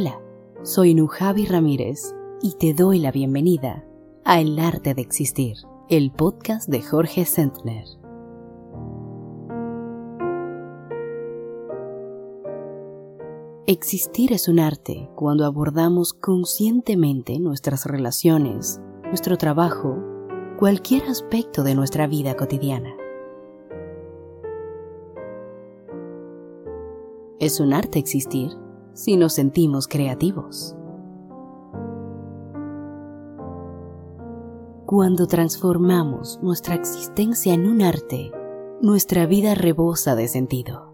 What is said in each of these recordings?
Hola, soy Nujavi Ramírez y te doy la bienvenida a El Arte de Existir, el podcast de Jorge Sentner. Existir es un arte cuando abordamos conscientemente nuestras relaciones, nuestro trabajo, cualquier aspecto de nuestra vida cotidiana. Es un arte existir si nos sentimos creativos. Cuando transformamos nuestra existencia en un arte, nuestra vida rebosa de sentido.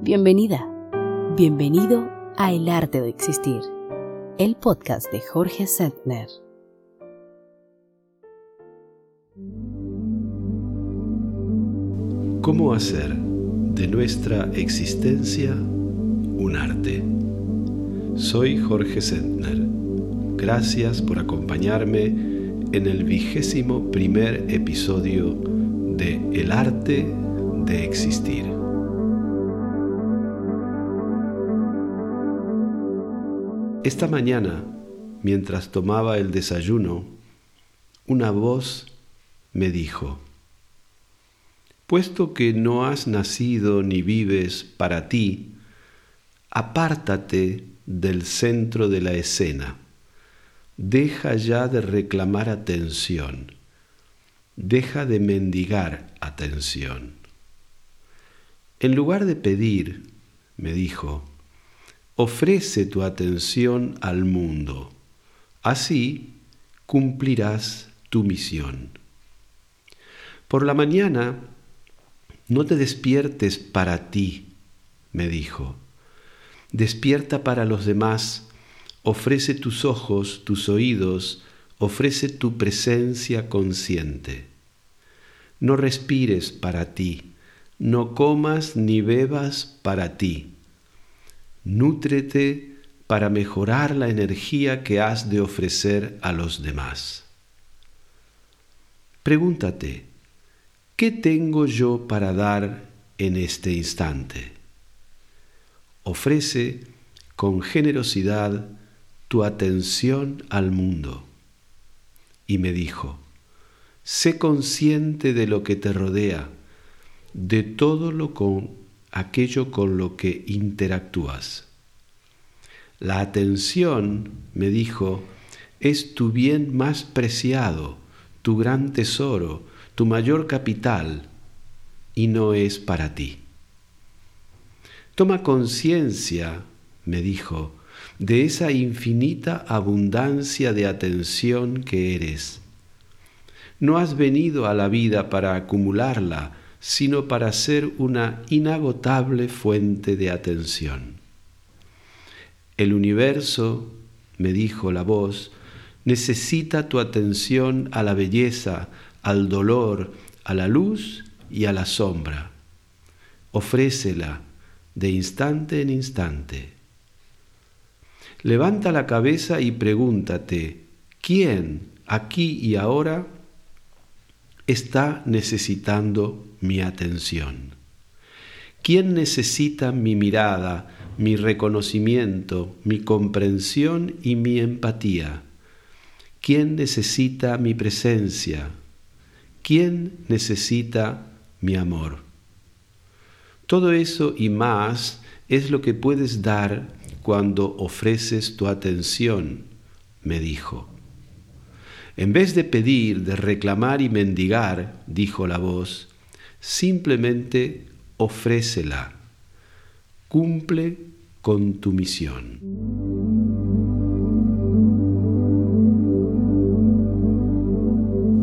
Bienvenida, bienvenido a El Arte de Existir, el podcast de Jorge Sentner. ¿Cómo hacer de nuestra existencia un arte? Soy Jorge Sentner. Gracias por acompañarme en el vigésimo primer episodio de El arte de existir. Esta mañana, mientras tomaba el desayuno, una voz me dijo, puesto que no has nacido ni vives para ti, apártate del centro de la escena. Deja ya de reclamar atención. Deja de mendigar atención. En lugar de pedir, me dijo, ofrece tu atención al mundo. Así cumplirás tu misión. Por la mañana no te despiertes para ti, me dijo. Despierta para los demás, ofrece tus ojos, tus oídos, ofrece tu presencia consciente. No respires para ti, no comas ni bebas para ti. Nútrete para mejorar la energía que has de ofrecer a los demás. Pregúntate, ¿qué tengo yo para dar en este instante? Ofrece con generosidad tu atención al mundo. Y me dijo, sé consciente de lo que te rodea, de todo lo con aquello con lo que interactúas. La atención, me dijo, es tu bien más preciado, tu gran tesoro, tu mayor capital y no es para ti. Toma conciencia, me dijo, de esa infinita abundancia de atención que eres. No has venido a la vida para acumularla, sino para ser una inagotable fuente de atención. El universo, me dijo la voz, necesita tu atención a la belleza, al dolor, a la luz y a la sombra. Ofrécela de instante en instante. Levanta la cabeza y pregúntate, ¿quién aquí y ahora está necesitando mi atención? ¿Quién necesita mi mirada, mi reconocimiento, mi comprensión y mi empatía? ¿Quién necesita mi presencia, ¿Quién necesita mi amor? Todo eso y más es lo que puedes dar cuando ofreces tu atención, me dijo. En vez de pedir, de reclamar y mendigar, dijo la voz, simplemente ofrécela. Cumple con tu misión.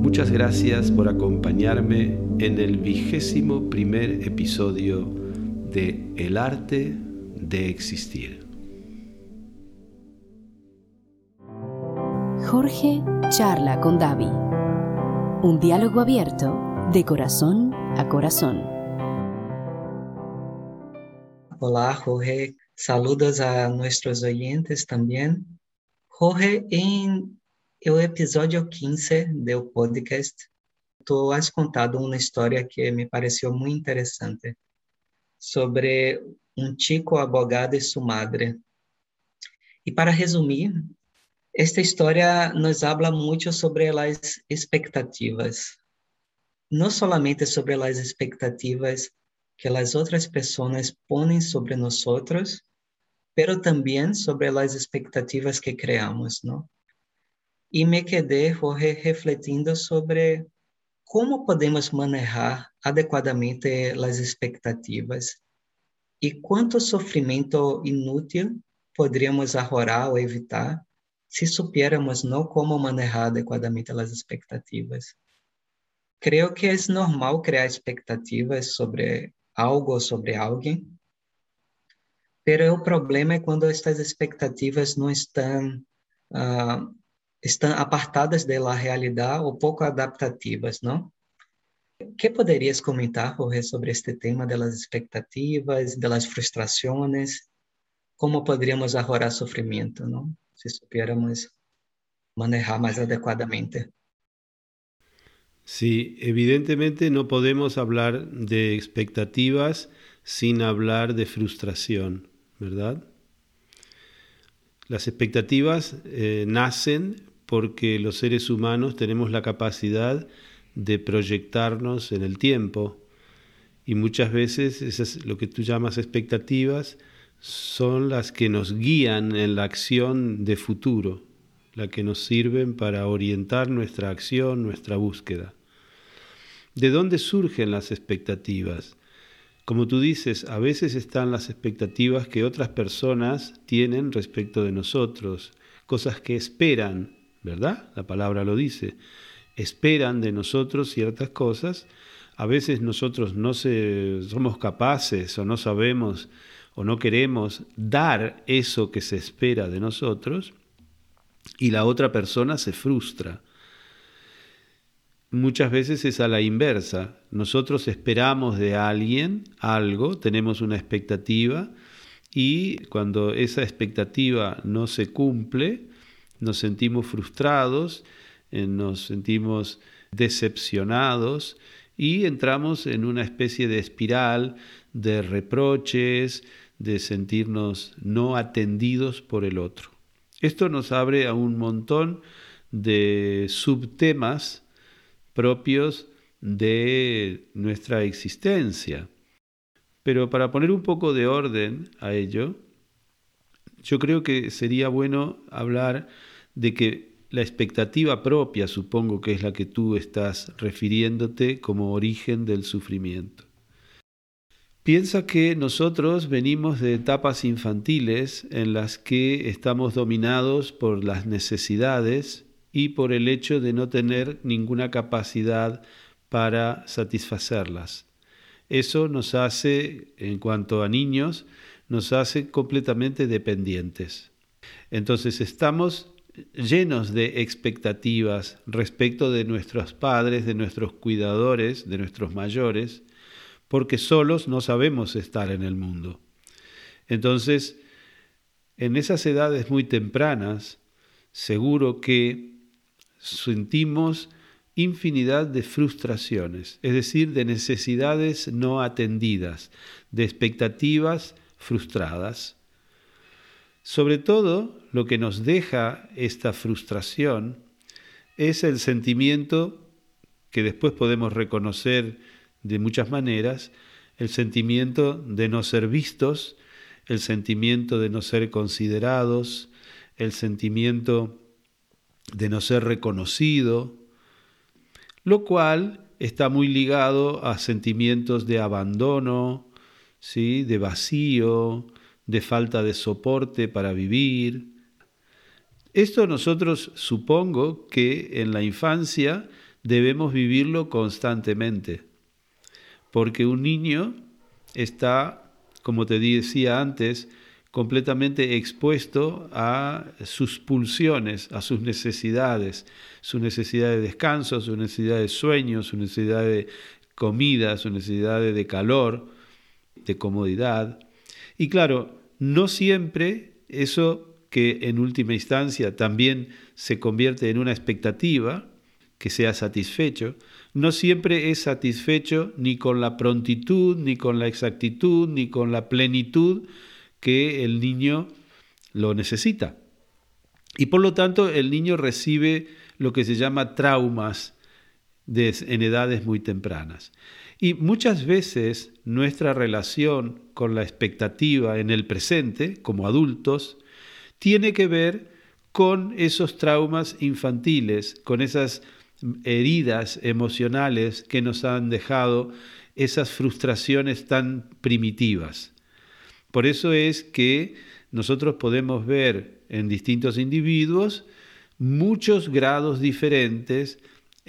Muchas gracias por acompañarme en el vigésimo primer episodio de El arte de existir. Jorge charla con David. Un diálogo abierto de corazón a corazón. Hola Jorge, saludos a nuestros oyentes también. Jorge, en E o episódio 15 do podcast, tu has contado uma história que me pareceu muito interessante. sobre um chico abogado e sua madre. E para resumir, esta história nos habla muito sobre as expectativas. Não somente sobre as expectativas que as outras pessoas põem sobre nós, pero também sobre as expectativas que criamos, não? E me quedei refletindo sobre como podemos manejar adequadamente as expectativas e quanto sofrimento inútil poderíamos arrorar ou evitar se supiéramos não como manejar adequadamente as expectativas. Creio que é normal criar expectativas sobre algo ou sobre alguém, pero o problema é quando estas expectativas não estão uh, estão apartadas da realidade ou pouco adaptativas, não? Que poderias comentar, Jorge, sobre este tema das expectativas, das frustrações? Como poderíamos arrorar sofrimento, não? Se supiéramos manejar mais adequadamente. Sí, evidentemente no podemos hablar de expectativas sin hablar de frustración, ¿verdad? Las expectativas eh, nacen porque los seres humanos tenemos la capacidad de proyectarnos en el tiempo y muchas veces esas, lo que tú llamas expectativas son las que nos guían en la acción de futuro, las que nos sirven para orientar nuestra acción, nuestra búsqueda. ¿De dónde surgen las expectativas? Como tú dices, a veces están las expectativas que otras personas tienen respecto de nosotros, cosas que esperan, ¿verdad? La palabra lo dice. Esperan de nosotros ciertas cosas. A veces nosotros no somos capaces o no sabemos o no queremos dar eso que se espera de nosotros y la otra persona se frustra muchas veces es a la inversa. Nosotros esperamos de alguien algo, tenemos una expectativa y cuando esa expectativa no se cumple, nos sentimos frustrados, eh, nos sentimos decepcionados y entramos en una especie de espiral de reproches, de sentirnos no atendidos por el otro. Esto nos abre a un montón de subtemas propios de nuestra existencia. Pero para poner un poco de orden a ello, yo creo que sería bueno hablar de que la expectativa propia, supongo que es la que tú estás refiriéndote como origen del sufrimiento. Piensa que nosotros venimos de etapas infantiles en las que estamos dominados por las necesidades y por el hecho de no tener ninguna capacidad para satisfacerlas. Eso nos hace, en cuanto a niños, nos hace completamente dependientes. Entonces estamos llenos de expectativas respecto de nuestros padres, de nuestros cuidadores, de nuestros mayores, porque solos no sabemos estar en el mundo. Entonces, en esas edades muy tempranas, seguro que sentimos infinidad de frustraciones, es decir, de necesidades no atendidas, de expectativas frustradas. Sobre todo, lo que nos deja esta frustración es el sentimiento que después podemos reconocer de muchas maneras, el sentimiento de no ser vistos, el sentimiento de no ser considerados, el sentimiento de no ser reconocido, lo cual está muy ligado a sentimientos de abandono, ¿sí? de vacío, de falta de soporte para vivir. Esto nosotros supongo que en la infancia debemos vivirlo constantemente, porque un niño está, como te decía antes, completamente expuesto a sus pulsiones, a sus necesidades, su necesidad de descanso, su necesidad de sueño, su necesidad de comida, su necesidad de calor, de comodidad. Y claro, no siempre eso que en última instancia también se convierte en una expectativa, que sea satisfecho, no siempre es satisfecho ni con la prontitud, ni con la exactitud, ni con la plenitud que el niño lo necesita. Y por lo tanto el niño recibe lo que se llama traumas en edades muy tempranas. Y muchas veces nuestra relación con la expectativa en el presente, como adultos, tiene que ver con esos traumas infantiles, con esas heridas emocionales que nos han dejado esas frustraciones tan primitivas. Por eso es que nosotros podemos ver en distintos individuos muchos grados diferentes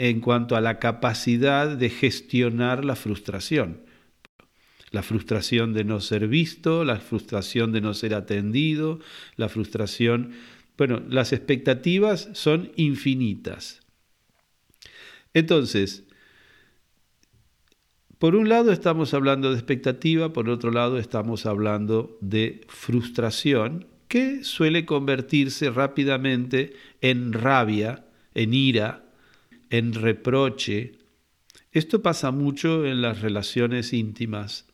en cuanto a la capacidad de gestionar la frustración. La frustración de no ser visto, la frustración de no ser atendido, la frustración... Bueno, las expectativas son infinitas. Entonces, por un lado estamos hablando de expectativa, por otro lado estamos hablando de frustración, que suele convertirse rápidamente en rabia, en ira, en reproche. Esto pasa mucho en las relaciones íntimas.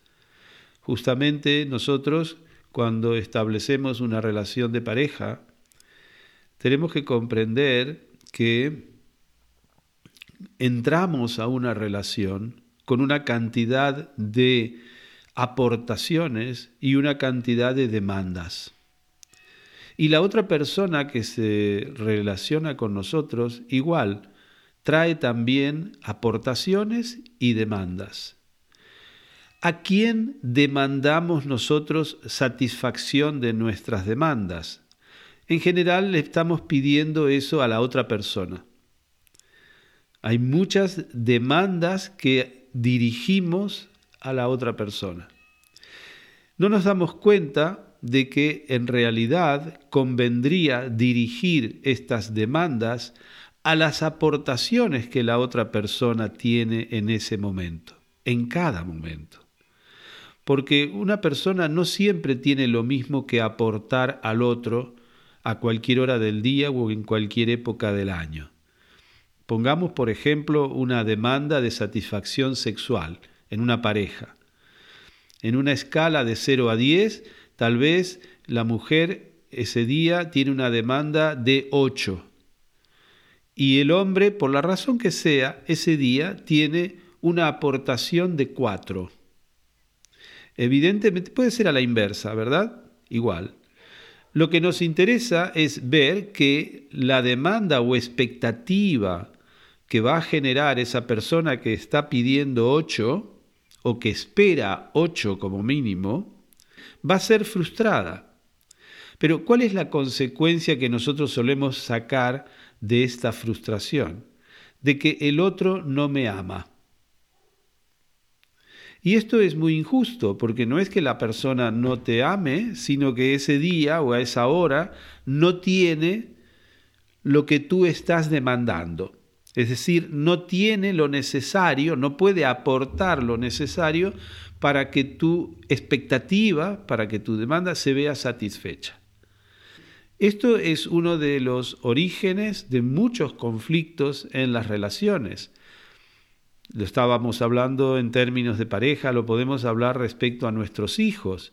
Justamente nosotros, cuando establecemos una relación de pareja, tenemos que comprender que entramos a una relación con una cantidad de aportaciones y una cantidad de demandas. Y la otra persona que se relaciona con nosotros igual trae también aportaciones y demandas. ¿A quién demandamos nosotros satisfacción de nuestras demandas? En general le estamos pidiendo eso a la otra persona. Hay muchas demandas que dirigimos a la otra persona. No nos damos cuenta de que en realidad convendría dirigir estas demandas a las aportaciones que la otra persona tiene en ese momento, en cada momento. Porque una persona no siempre tiene lo mismo que aportar al otro a cualquier hora del día o en cualquier época del año. Pongamos, por ejemplo, una demanda de satisfacción sexual en una pareja. En una escala de 0 a 10, tal vez la mujer ese día tiene una demanda de 8. Y el hombre, por la razón que sea, ese día tiene una aportación de 4. Evidentemente puede ser a la inversa, ¿verdad? Igual. Lo que nos interesa es ver que la demanda o expectativa que va a generar esa persona que está pidiendo 8 o que espera 8 como mínimo, va a ser frustrada. Pero ¿cuál es la consecuencia que nosotros solemos sacar de esta frustración? De que el otro no me ama. Y esto es muy injusto, porque no es que la persona no te ame, sino que ese día o a esa hora no tiene lo que tú estás demandando. Es decir, no tiene lo necesario, no puede aportar lo necesario para que tu expectativa, para que tu demanda se vea satisfecha. Esto es uno de los orígenes de muchos conflictos en las relaciones. Lo estábamos hablando en términos de pareja, lo podemos hablar respecto a nuestros hijos,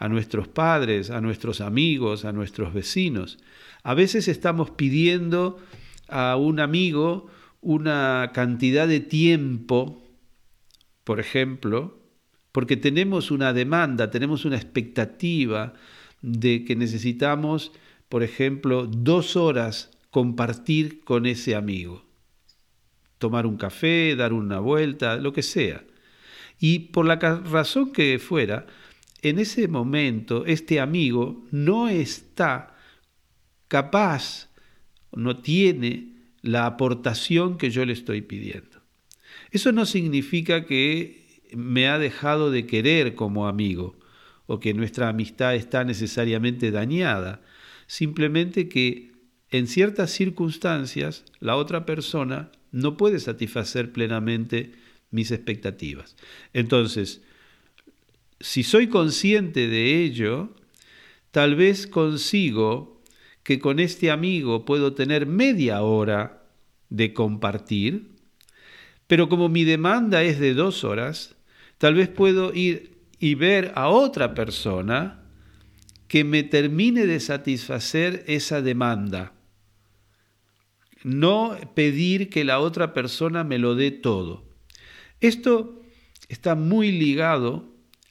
a nuestros padres, a nuestros amigos, a nuestros vecinos. A veces estamos pidiendo a un amigo una cantidad de tiempo, por ejemplo, porque tenemos una demanda, tenemos una expectativa de que necesitamos, por ejemplo, dos horas compartir con ese amigo. Tomar un café, dar una vuelta, lo que sea. Y por la razón que fuera, en ese momento este amigo no está capaz, no tiene la aportación que yo le estoy pidiendo. Eso no significa que me ha dejado de querer como amigo o que nuestra amistad está necesariamente dañada, simplemente que en ciertas circunstancias la otra persona no puede satisfacer plenamente mis expectativas. Entonces, si soy consciente de ello, tal vez consigo que con este amigo puedo tener media hora de compartir, pero como mi demanda es de dos horas, tal vez puedo ir y ver a otra persona que me termine de satisfacer esa demanda. No pedir que la otra persona me lo dé todo. Esto está muy ligado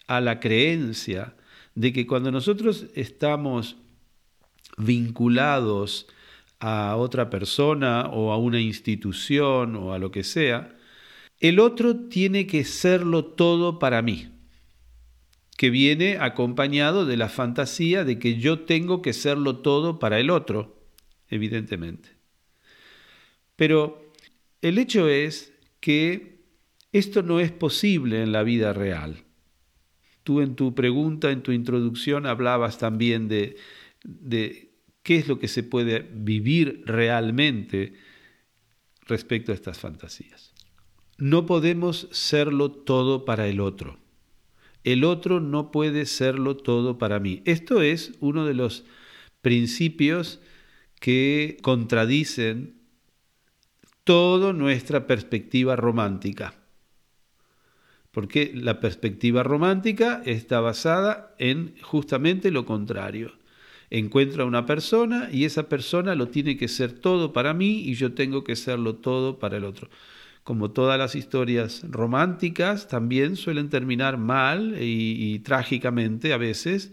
a la creencia de que cuando nosotros estamos vinculados a otra persona o a una institución o a lo que sea, el otro tiene que serlo todo para mí, que viene acompañado de la fantasía de que yo tengo que serlo todo para el otro, evidentemente. Pero el hecho es que esto no es posible en la vida real. Tú en tu pregunta, en tu introducción, hablabas también de, de qué es lo que se puede vivir realmente respecto a estas fantasías. No podemos serlo todo para el otro. El otro no puede serlo todo para mí. Esto es uno de los principios que contradicen toda nuestra perspectiva romántica porque la perspectiva romántica está basada en justamente lo contrario. Encuentro a una persona y esa persona lo tiene que ser todo para mí y yo tengo que serlo todo para el otro. Como todas las historias románticas, también suelen terminar mal y, y trágicamente a veces,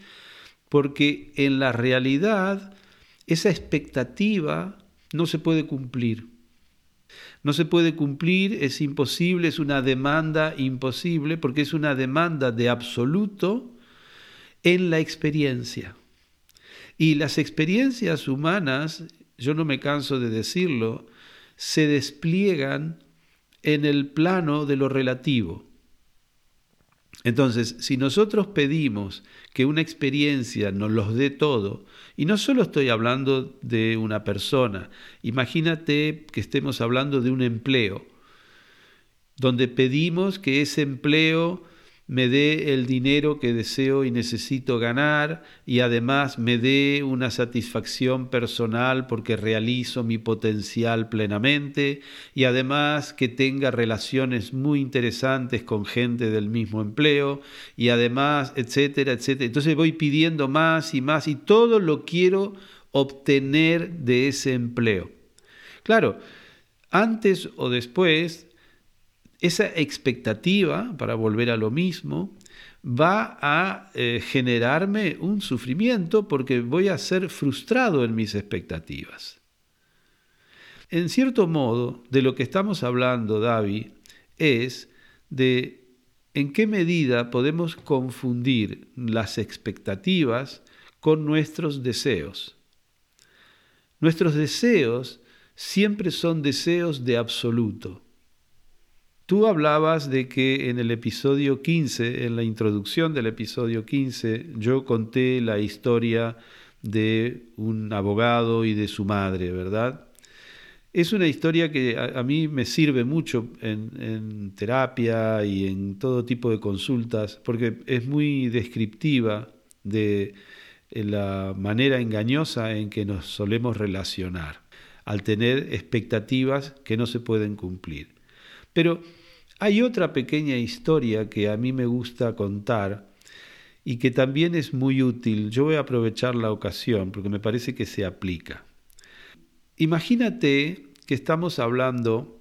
porque en la realidad esa expectativa no se puede cumplir no se puede cumplir, es imposible, es una demanda imposible, porque es una demanda de absoluto en la experiencia. Y las experiencias humanas, yo no me canso de decirlo, se despliegan en el plano de lo relativo. Entonces, si nosotros pedimos que una experiencia nos los dé todo, y no solo estoy hablando de una persona, imagínate que estemos hablando de un empleo, donde pedimos que ese empleo me dé el dinero que deseo y necesito ganar y además me dé una satisfacción personal porque realizo mi potencial plenamente y además que tenga relaciones muy interesantes con gente del mismo empleo y además, etcétera, etcétera. Entonces voy pidiendo más y más y todo lo quiero obtener de ese empleo. Claro, antes o después esa expectativa, para volver a lo mismo, va a eh, generarme un sufrimiento porque voy a ser frustrado en mis expectativas. En cierto modo, de lo que estamos hablando, David, es de en qué medida podemos confundir las expectativas con nuestros deseos. Nuestros deseos siempre son deseos de absoluto Tú hablabas de que en el episodio 15, en la introducción del episodio 15, yo conté la historia de un abogado y de su madre, ¿verdad? Es una historia que a, mí me sirve mucho en, en, terapia y en todo tipo de consultas, porque es muy descriptiva de la manera engañosa en que nos solemos relacionar, al tener expectativas que no se pueden cumplir. Pero hay otra pequeña historia que a mí me gusta contar y que también es muy útil. Yo voy a aprovechar la ocasión porque me parece que se aplica. Imagínate que estamos hablando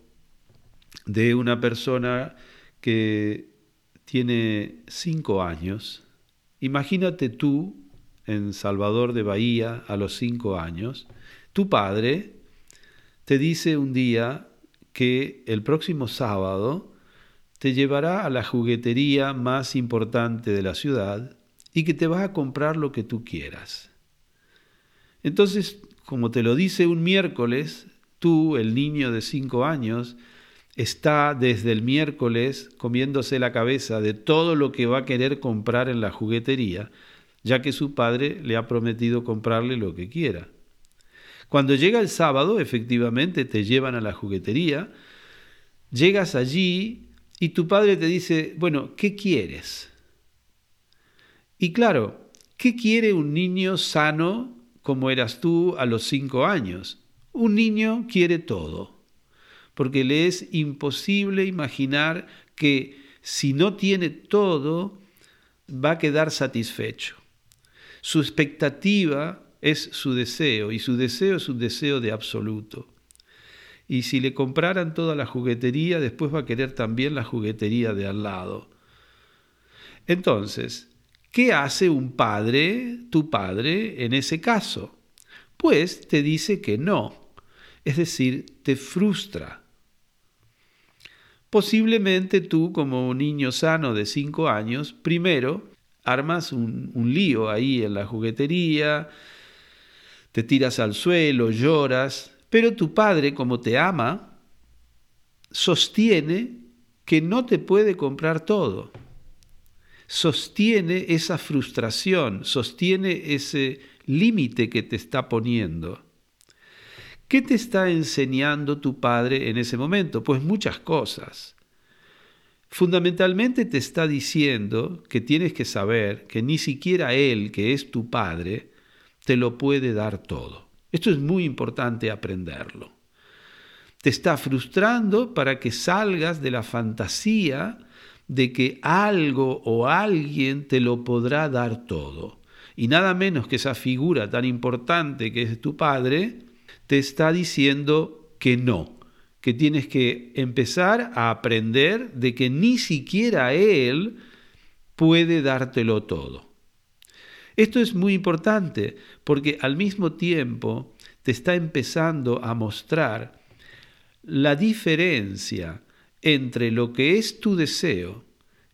de una persona que tiene cinco años. Imagínate tú en Salvador de Bahía a los cinco años. Tu padre te dice un día que el próximo sábado te llevará a la juguetería más importante de la ciudad y que te va a comprar lo que tú quieras. Entonces, como te lo dice un miércoles, tú, el niño de cinco años, está desde el miércoles comiéndose la cabeza de todo lo que va a querer comprar en la juguetería, ya que su padre le ha prometido comprarle lo que quiera. Cuando llega el sábado, efectivamente te llevan a la juguetería, llegas allí y tu padre te dice, bueno, ¿qué quieres? Y claro, ¿qué quiere un niño sano como eras tú a los cinco años? Un niño quiere todo. porque le es imposible imaginar que si no tiene todo, va a quedar satisfecho. Su expectativa es su deseo y su deseo es un deseo de absoluto. Y si le compraran toda la juguetería, después va a querer también la juguetería de al lado. Entonces, ¿qué hace un padre, tu padre, en ese caso? Pues te dice que no, es decir, te frustra. Posiblemente tú, como un niño sano de cinco años, primero armas un, un lío ahí en la juguetería, te tiras al suelo, lloras, pero tu padre, como te ama, sostiene que no te puede comprar todo. Sostiene esa frustración, sostiene ese límite que te está poniendo. ¿Qué te está enseñando tu padre en ese momento? Pues muchas cosas. Fundamentalmente te está diciendo que tienes que saber que ni siquiera él, que es tu padre, te lo puede dar todo. Esto es muy importante aprenderlo. Te está frustrando para que salgas de la fantasía de que algo o alguien te lo podrá dar todo. Y nada menos que esa figura tan importante que es tu padre, te está diciendo que no, que tienes que empezar a aprender de que ni siquiera Él puede dártelo todo. Esto es muy importante porque al mismo tiempo te está empezando a mostrar la diferencia entre lo que es tu deseo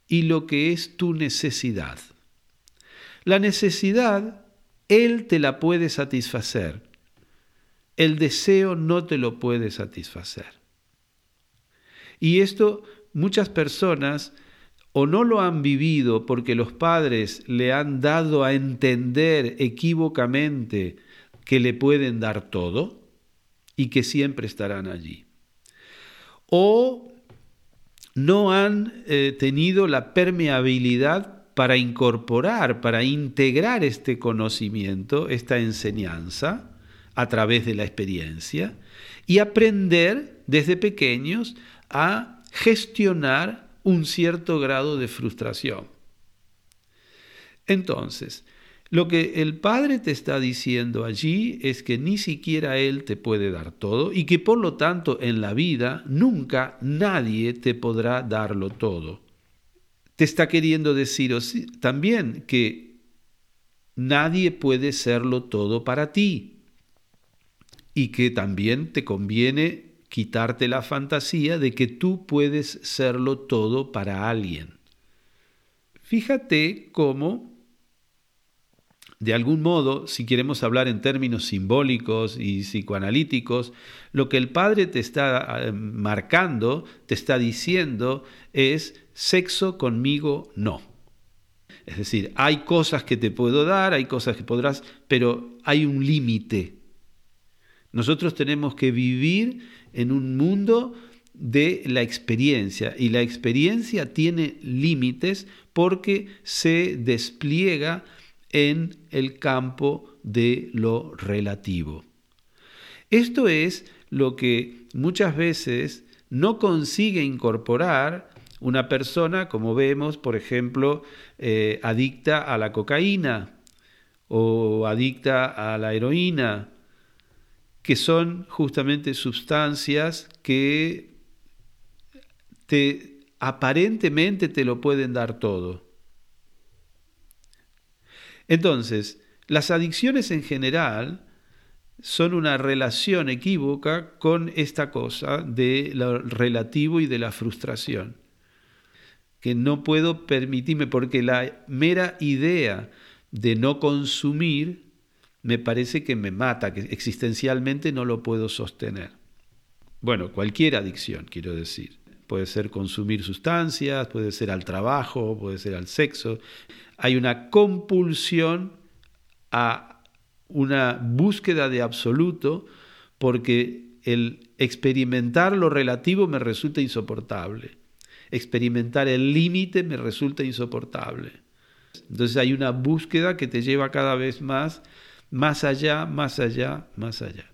y lo que es tu necesidad. La necesidad, Él te la puede satisfacer. El deseo no te lo puede satisfacer. Y esto muchas personas o no lo han vivido porque los padres le han dado a entender equívocamente que le pueden dar todo y que siempre estarán allí. O no han eh, tenido la permeabilidad para incorporar, para integrar este conocimiento, esta enseñanza a través de la experiencia y aprender desde pequeños a gestionar un cierto grado de frustración. Entonces, lo que el Padre te está diciendo allí es que ni siquiera Él te puede dar todo y que por lo tanto en la vida nunca nadie te podrá darlo todo. Te está queriendo decir también que nadie puede serlo todo para ti y que también te conviene quitarte la fantasía de que tú puedes serlo todo para alguien. Fíjate cómo de algún modo, si queremos hablar en términos simbólicos y psicoanalíticos, lo que el padre te está eh, marcando, te está diciendo, es sexo conmigo no. Es decir, hay cosas que te puedo dar, hay cosas que podrás, pero hay un límite. Nosotros tenemos que vivir en un mundo de la experiencia y la experiencia tiene límites porque se despliega en el campo de lo relativo. Esto es lo que muchas veces no consigue incorporar una persona, como vemos, por ejemplo, eh, adicta a la cocaína o adicta a la heroína, que son justamente sustancias que te, aparentemente te lo pueden dar todo. Entonces, las adicciones en general son una relación equívoca con esta cosa de lo relativo y de la frustración, que no puedo permitirme porque la mera idea de no consumir me parece que me mata, que existencialmente no lo puedo sostener. Bueno, cualquier adicción, quiero decir. Puede ser consumir sustancias, puede ser al trabajo, puede ser al sexo hay una compulsión a una búsqueda de absoluto porque el experimentar lo relativo me resulta insoportable. Experimentar el límite me resulta insoportable. Entonces hay una búsqueda que te lleva cada vez más, más allá, más allá, más allá.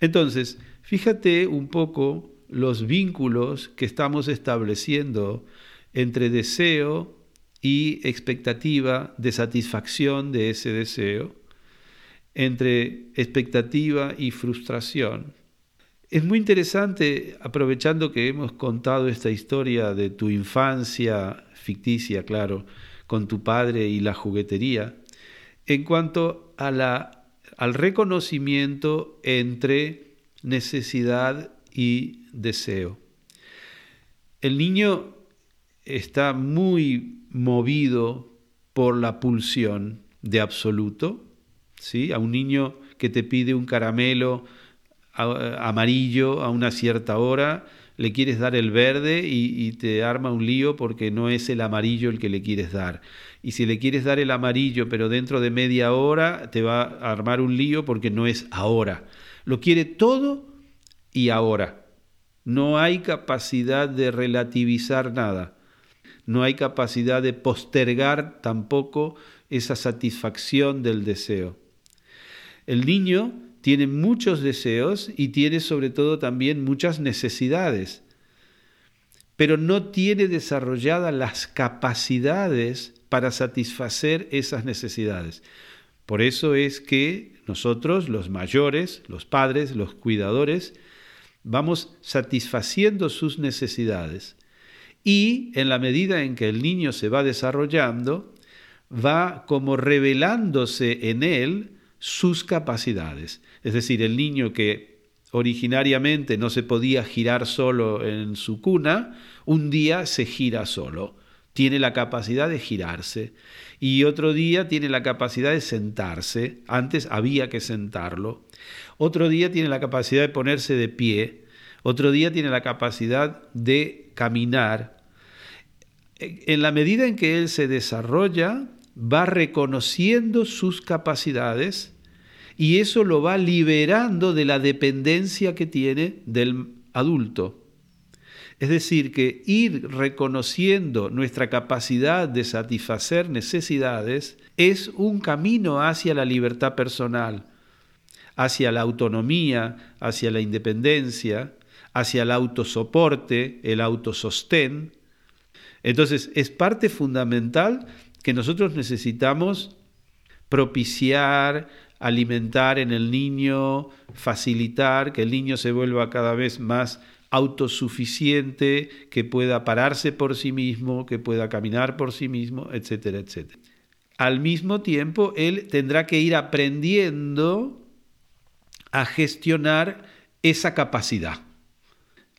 Entonces, fíjate un poco los vínculos que estamos estableciendo entre deseo y expectativa de satisfacción de ese deseo, entre expectativa y frustración. Es muy interesante, aprovechando que hemos contado esta historia de tu infancia ficticia, claro, con tu padre y la juguetería, en cuanto a la, al reconocimiento entre necesidad y deseo. El niño está muy movido por la pulsión de absoluto, ¿sí? A un niño que te pide un caramelo amarillo a una cierta hora, le quieres dar el verde y, te arma un lío porque no es el amarillo el que le quieres dar. Y si le quieres dar el amarillo pero dentro de media hora, te va a armar un lío porque no es ahora. Lo quiere todo y ahora. No hay capacidad de relativizar nada. No hay capacidad de postergar tampoco esa satisfacción del deseo. El niño tiene muchos deseos y tiene sobre todo también muchas necesidades, pero no tiene desarrolladas las capacidades para satisfacer esas necesidades. Por eso es que nosotros, los mayores, los padres, los cuidadores, vamos satisfaciendo sus necesidades y en la medida en que el niño se va desarrollando, va como revelándose en él sus capacidades. Es decir, el niño que originariamente no se podía girar solo en su cuna, un día se gira solo, tiene la capacidad de girarse y otro día tiene la capacidad de sentarse, antes había que sentarlo, otro día tiene la capacidad de ponerse de pie, otro día tiene la capacidad de caminar. En la medida en que él se desarrolla, va reconociendo sus capacidades y eso lo va liberando de la dependencia que tiene del adulto. Es decir, que ir reconociendo nuestra capacidad de satisfacer necesidades es un camino hacia la libertad personal, hacia la autonomía, hacia la independencia, hacia el autosoporte, el autosostén. Entonces, es parte fundamental que nosotros necesitamos propiciar, alimentar en el niño, facilitar que el niño se vuelva cada vez más autosuficiente, que pueda pararse por sí mismo, que pueda caminar por sí mismo, etcétera, etcétera. Al mismo tiempo, él tendrá que ir aprendiendo a gestionar esa capacidad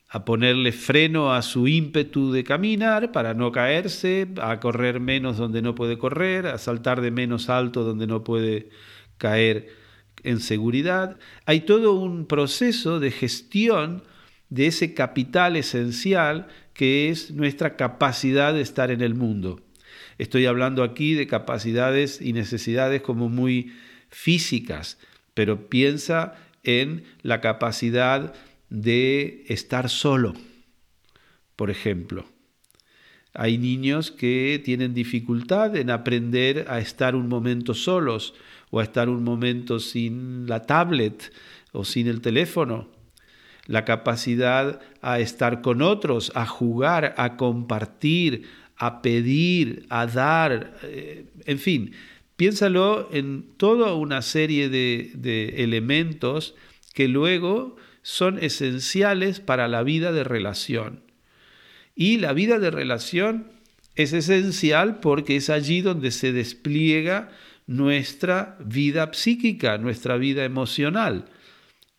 a ponerle freno a su ímpetu de caminar para no caerse, a correr menos donde no puede correr, a saltar de menos alto donde no puede caer en seguridad. Hay todo un proceso de gestión de ese capital esencial que es nuestra capacidad de estar en el mundo. Estoy hablando aquí de capacidades y necesidades como muy físicas, pero piensa en la capacidad de estar solo, por ejemplo. Hay niños que tienen dificultad en aprender a estar un momento solos o a estar un momento sin la tablet o sin el teléfono. La capacidad a estar con otros, a jugar, a compartir, a pedir, a dar, eh, en fin, piénsalo en toda una serie de, de elementos que luego son esenciales para la vida de relación. Y la vida de relación es esencial porque es allí donde se despliega nuestra vida psíquica, nuestra vida emocional,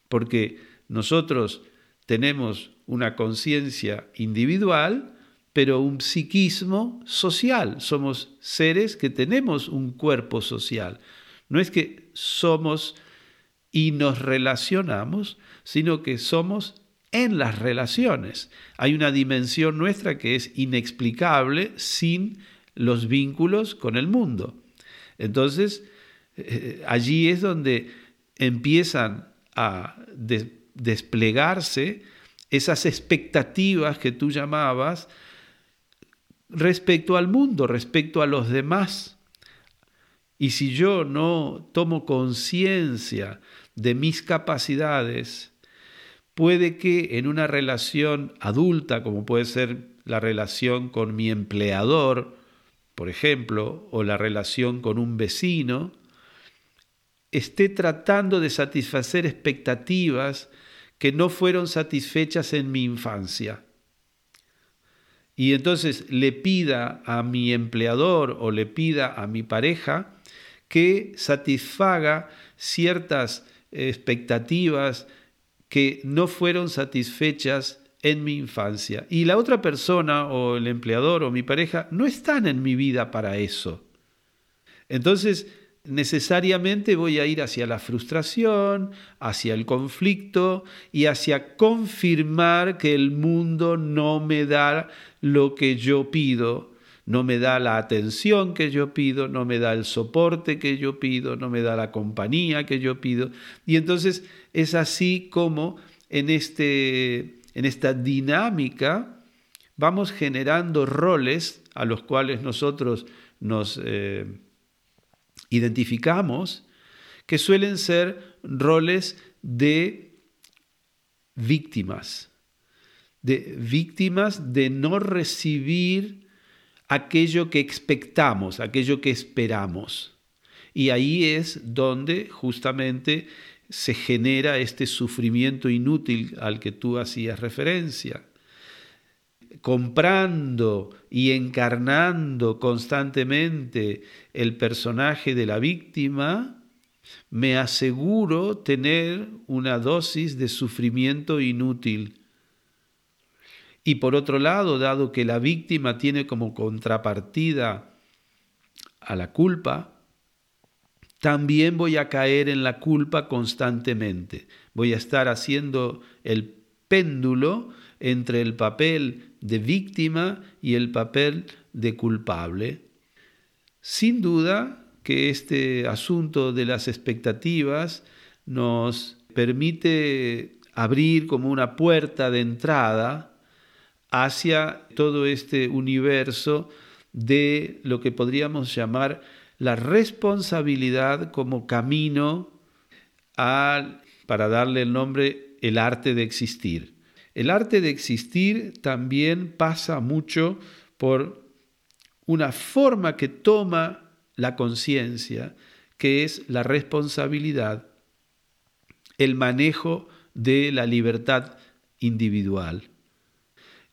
porque nosotros tenemos una conciencia individual, pero un psiquismo social. Somos seres que tenemos un cuerpo social. No es que somos y nos relacionamos, sino que somos en las relaciones. Hay una dimensión nuestra que es inexplicable sin los vínculos con el mundo. Entonces, eh, allí es donde empiezan a desplegarse esas expectativas que tú llamabas respecto al mundo, respecto a los demás. Y si yo no tomo conciencia de mis capacidades, puede que en una relación adulta, como puede ser la relación con mi empleador, por ejemplo, o la relación con un vecino, esté tratando de satisfacer expectativas que no fueron satisfechas en mi infancia. Y entonces le pida a mi empleador o le pida a mi pareja que satisfaga ciertas expectativas que no fueron satisfechas en mi infancia. Y la otra persona o el empleador o mi pareja no están en mi vida para eso. Entonces, necesariamente voy a ir hacia la frustración, hacia el conflicto y hacia confirmar que el mundo no me da lo que yo pido, no me da la atención que yo pido, no me da el soporte que yo pido, no me da la compañía que yo pido. Y entonces es así como en, este, en esta dinámica vamos generando roles a los cuales nosotros nos... Eh, identificamos que suelen ser roles de víctimas, de víctimas de no recibir aquello que expectamos, aquello que esperamos. Y ahí es donde justamente se genera este sufrimiento inútil al que tú hacías referencia comprando y encarnando constantemente el personaje de la víctima, me aseguro tener una dosis de sufrimiento inútil. Y por otro lado, dado que la víctima tiene como contrapartida a la culpa, también voy a caer en la culpa constantemente. Voy a estar haciendo el péndulo entre el papel de víctima y el papel de culpable. Sin duda que este asunto de las expectativas nos permite abrir como una puerta de entrada hacia todo este universo de lo que podríamos llamar la responsabilidad como camino para darle el nombre, el arte de existir. El arte de existir también pasa mucho por una forma que toma la conciencia, que es la responsabilidad, el manejo de la libertad individual,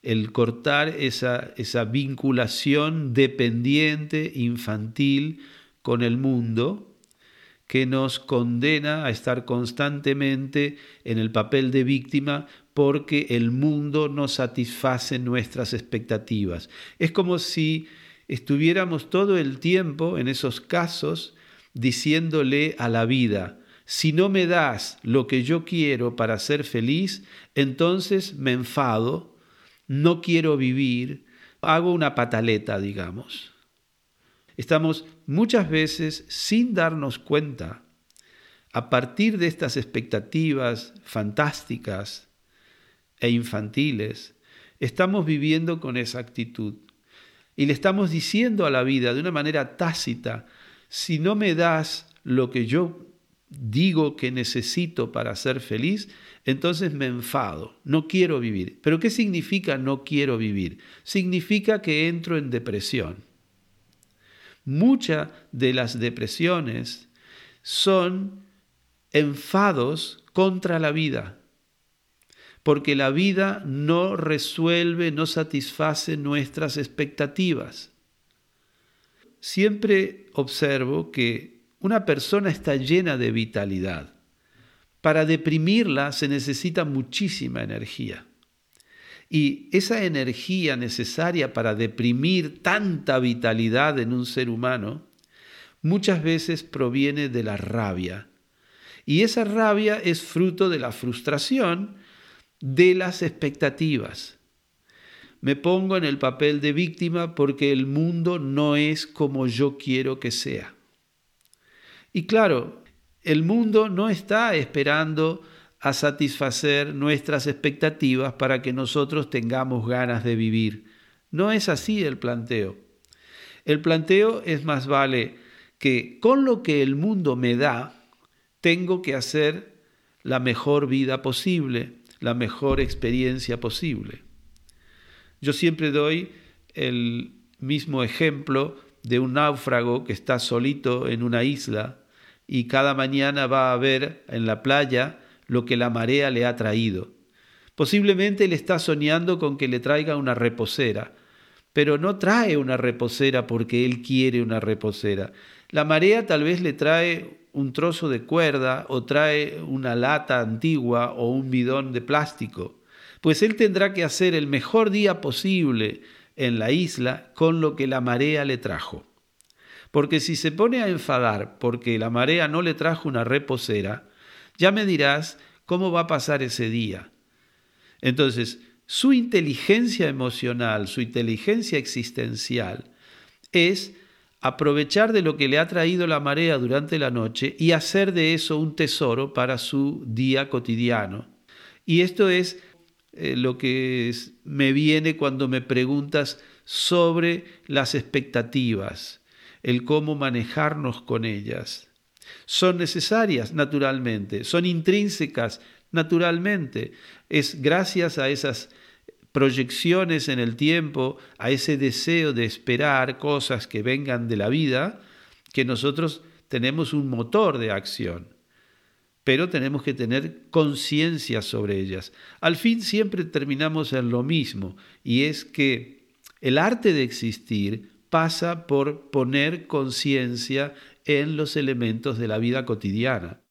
el cortar esa, esa vinculación dependiente, infantil con el mundo, que nos condena a estar constantemente en el papel de víctima porque el mundo no satisface nuestras expectativas. Es como si estuviéramos todo el tiempo en esos casos diciéndole a la vida, si no me das lo que yo quiero para ser feliz, entonces me enfado, no quiero vivir, hago una pataleta, digamos. Estamos muchas veces, sin darnos cuenta, a partir de estas expectativas fantásticas, e infantiles, estamos viviendo con esa actitud. Y le estamos diciendo a la vida de una manera tácita, si no me das lo que yo digo que necesito para ser feliz, entonces me enfado, no quiero vivir. Pero ¿qué significa no quiero vivir? Significa que entro en depresión. Muchas de las depresiones son enfados contra la vida, porque la vida no resuelve, no satisface nuestras expectativas. Siempre observo que una persona está llena de vitalidad. Para deprimirla se necesita muchísima energía. Y esa energía necesaria para deprimir tanta vitalidad en un ser humano muchas veces proviene de la rabia. Y esa rabia es fruto de la frustración de las expectativas. Me pongo en el papel de víctima porque el mundo no es como yo quiero que sea. Y claro, el mundo no está esperando a satisfacer nuestras expectativas para que nosotros tengamos ganas de vivir. No es así el planteo. El planteo es más vale que con lo que el mundo me da, tengo que hacer la mejor vida posible, la mejor experiencia posible. Yo siempre doy el mismo ejemplo de un náufrago que está solito en una isla y cada mañana va a ver en la playa lo que la marea le ha traído. Posiblemente él está soñando con que le traiga una reposera, pero no trae una reposera porque él quiere una reposera. La marea tal vez le trae un trozo de cuerda o trae una lata antigua o un bidón de plástico, pues él tendrá que hacer el mejor día posible en la isla con lo que la marea le trajo. Porque si se pone a enfadar porque la marea no le trajo una reposera, ya me dirás cómo va a pasar ese día. Entonces, su inteligencia emocional, su inteligencia existencial, es aprovechar de lo que le ha traído la marea durante la noche y hacer de eso un tesoro para su día cotidiano. Y esto es eh, lo que me viene cuando me preguntas sobre las expectativas, el cómo manejarnos con ellas. Son necesarias, naturalmente, son intrínsecas, naturalmente. Es gracias a esas proyecciones en el tiempo, a ese deseo de esperar cosas que vengan de la vida, que nosotros tenemos un motor de acción pero tenemos que tener conciencia sobre ellas. Al fin siempre terminamos en lo mismo, y es que el arte de existir pasa por poner conciencia en los elementos de la vida cotidiana.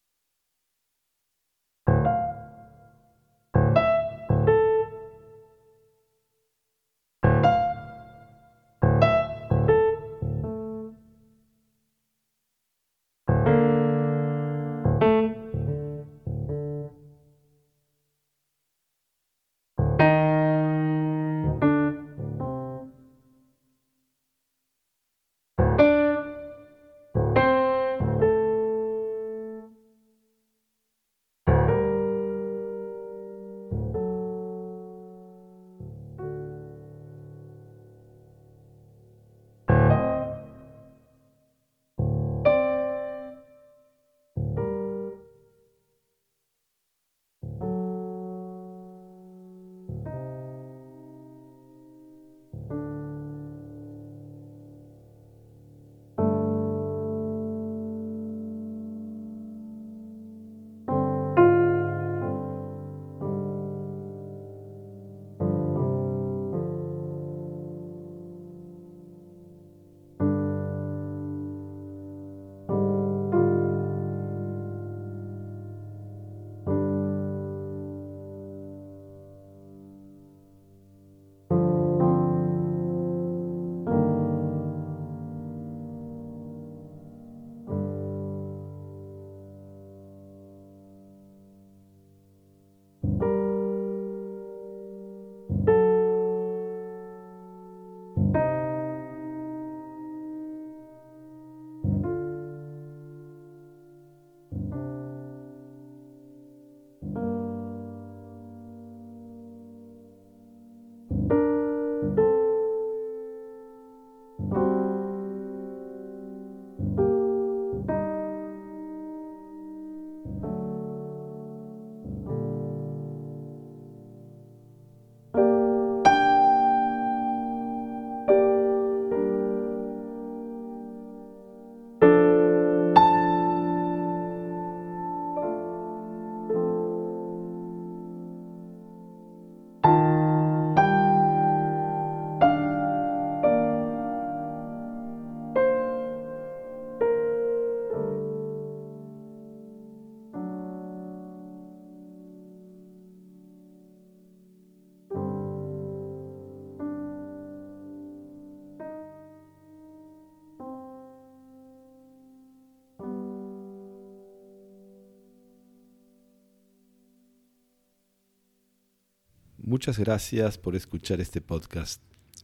Muchas gracias por escuchar este podcast.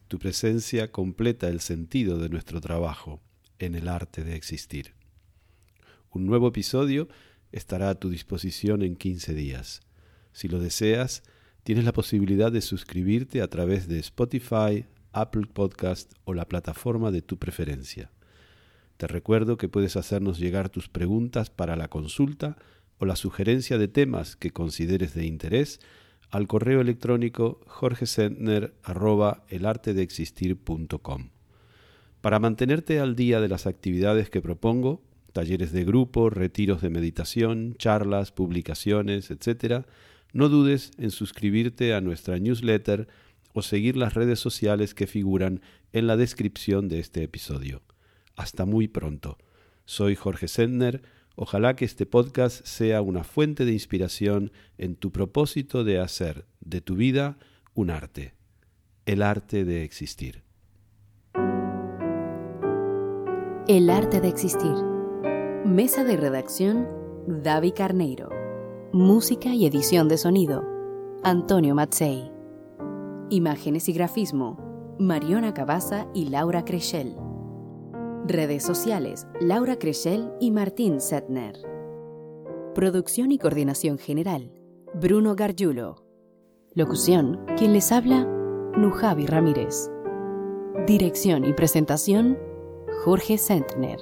Tu presencia completa el sentido de nuestro trabajo en el arte de existir. Un nuevo episodio estará a tu disposición en 15 días. Si lo deseas, tienes la posibilidad de suscribirte a través de Spotify, Apple Podcast o la plataforma de tu preferencia. Te recuerdo que puedes hacernos llegar tus preguntas para la consulta o la sugerencia de temas que consideres de interés al correo electrónico jorgesentner@elartedeexistir.com. Para mantenerte al día de las actividades que propongo, talleres de grupo, retiros de meditación, charlas, publicaciones, etc., no dudes en suscribirte a nuestra newsletter o seguir las redes sociales que figuran en la descripción de este episodio. Hasta muy pronto. Soy Jorge Sendner. Ojalá que este podcast sea una fuente de inspiración en tu propósito de hacer de tu vida un arte, el arte de existir. El arte de existir. Mesa de redacción, David Carneiro. Música y edición de sonido, Antonio Matzei. Imágenes y grafismo, Mariona Cabaza y Laura Creschel. Redes sociales, Laura Creschel y Martín Setner. Producción y coordinación general, Bruno Gargiulo. Locución, quien les habla, Nujavi Ramírez. Dirección y presentación, Jorge Sentner.